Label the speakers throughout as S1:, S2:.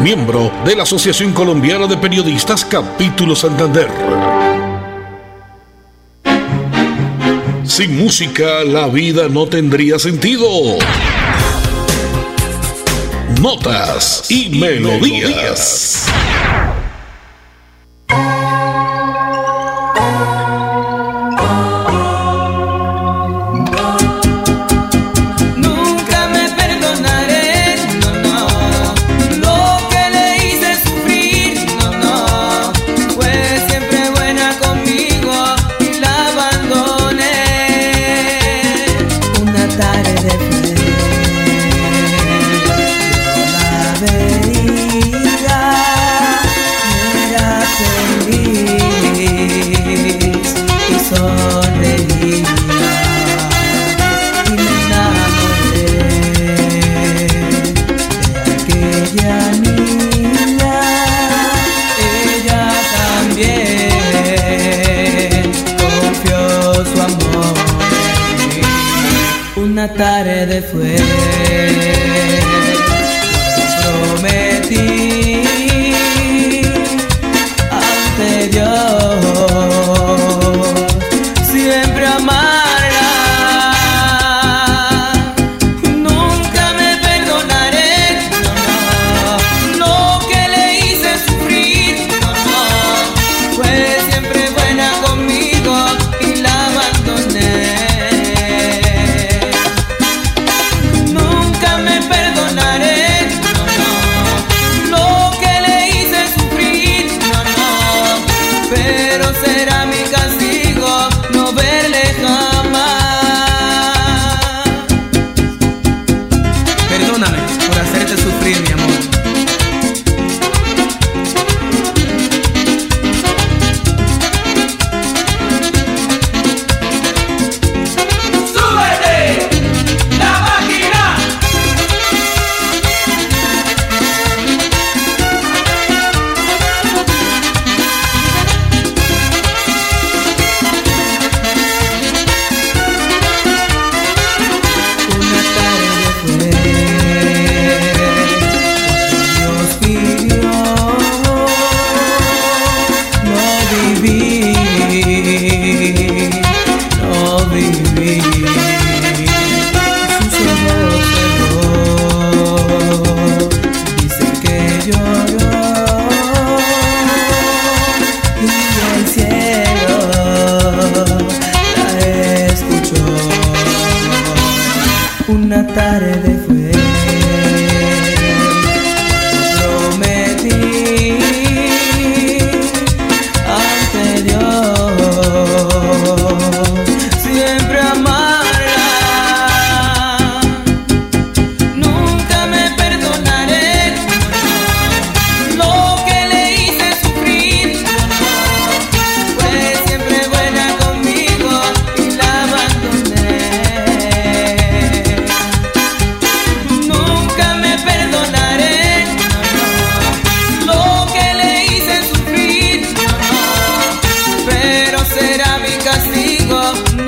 S1: miembro de la Asociación Colombiana de Periodistas Capítulo Santander. Sin música la vida no tendría sentido. Notas y, melodías.
S2: Tarde fue. never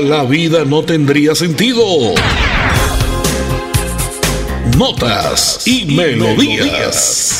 S2: la vida no tendría sentido. Notas y, melodías.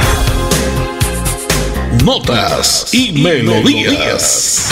S2: notas y, melodías.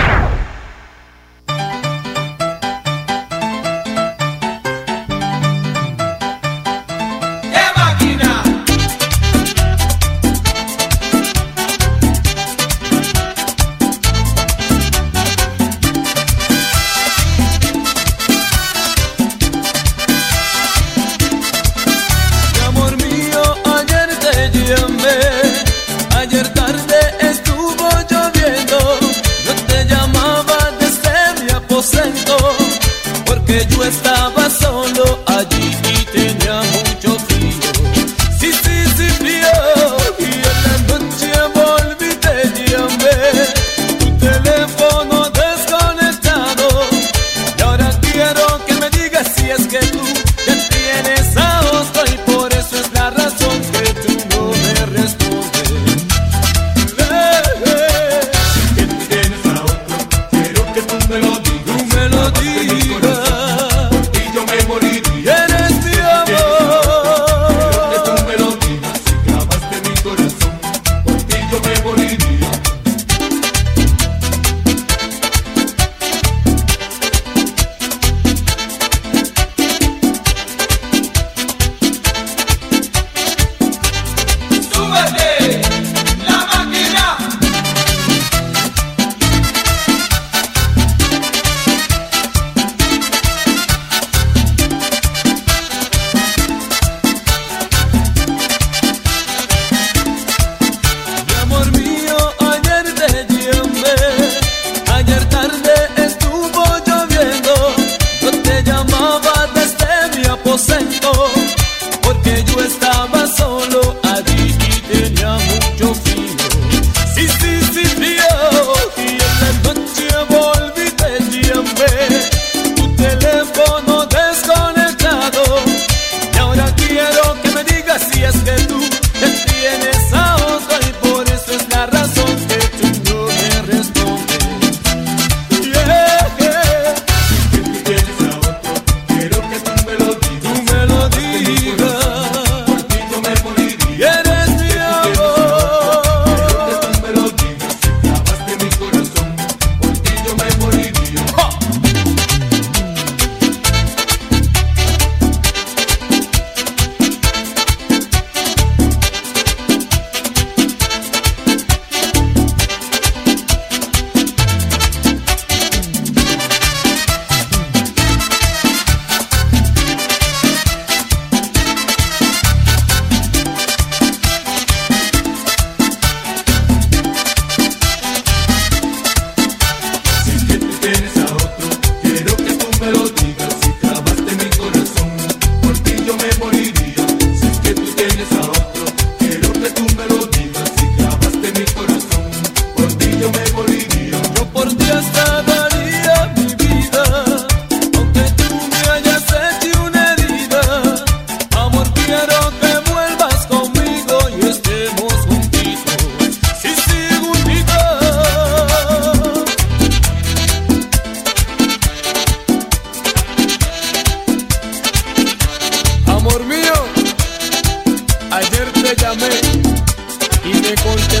S3: Ayer te llamé y me conté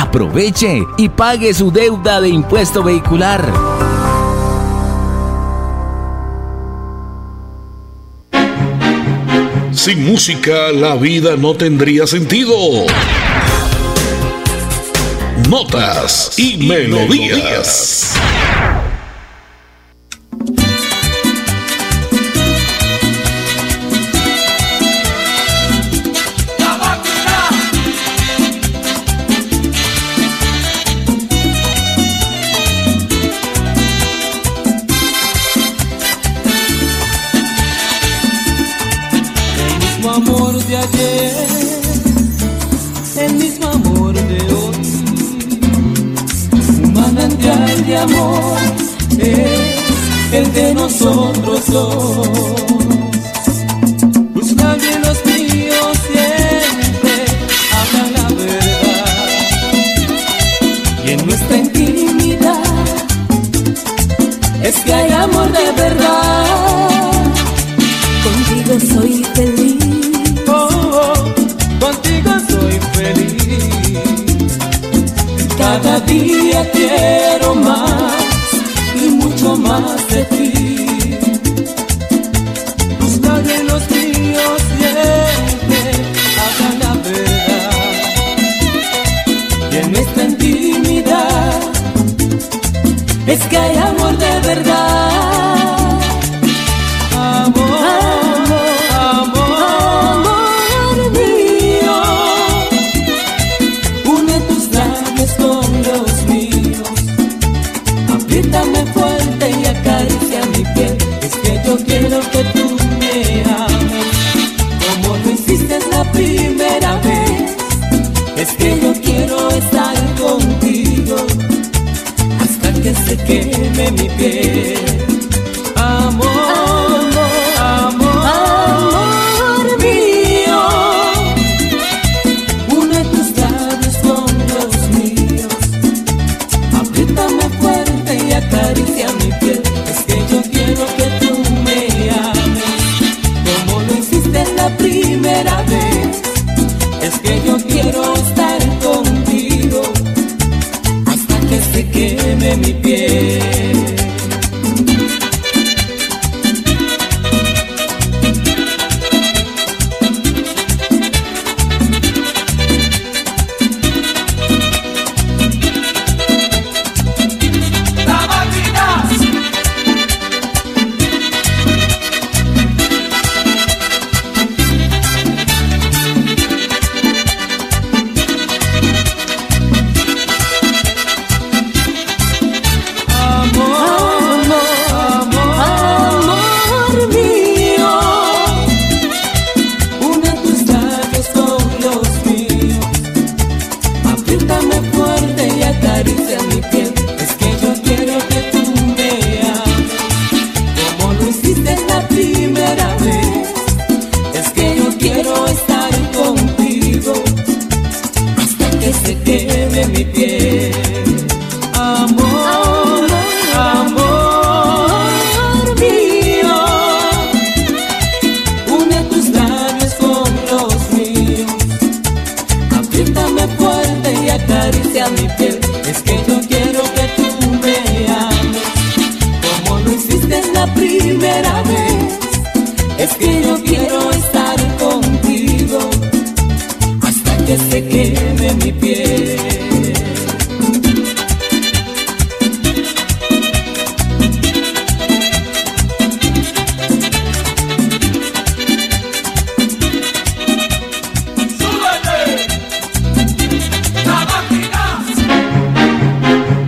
S3: Aproveche y pague su deuda de impuesto vehicular.
S4: Sin música la vida no tendría sentido. Notas y, melodías. es el que nosotros somos. Busca bien los míos siempre hablan la verdad. Y en nuestra intimidad es que hay amor de verdad.
S5: Contigo soy feliz.
S4: Oh, oh, contigo soy feliz. Cada día quiero más más de ti. Buscaré los míos siempre hagan la verdad. Y en esta intimidad es que hay amor de verdad. mi piel.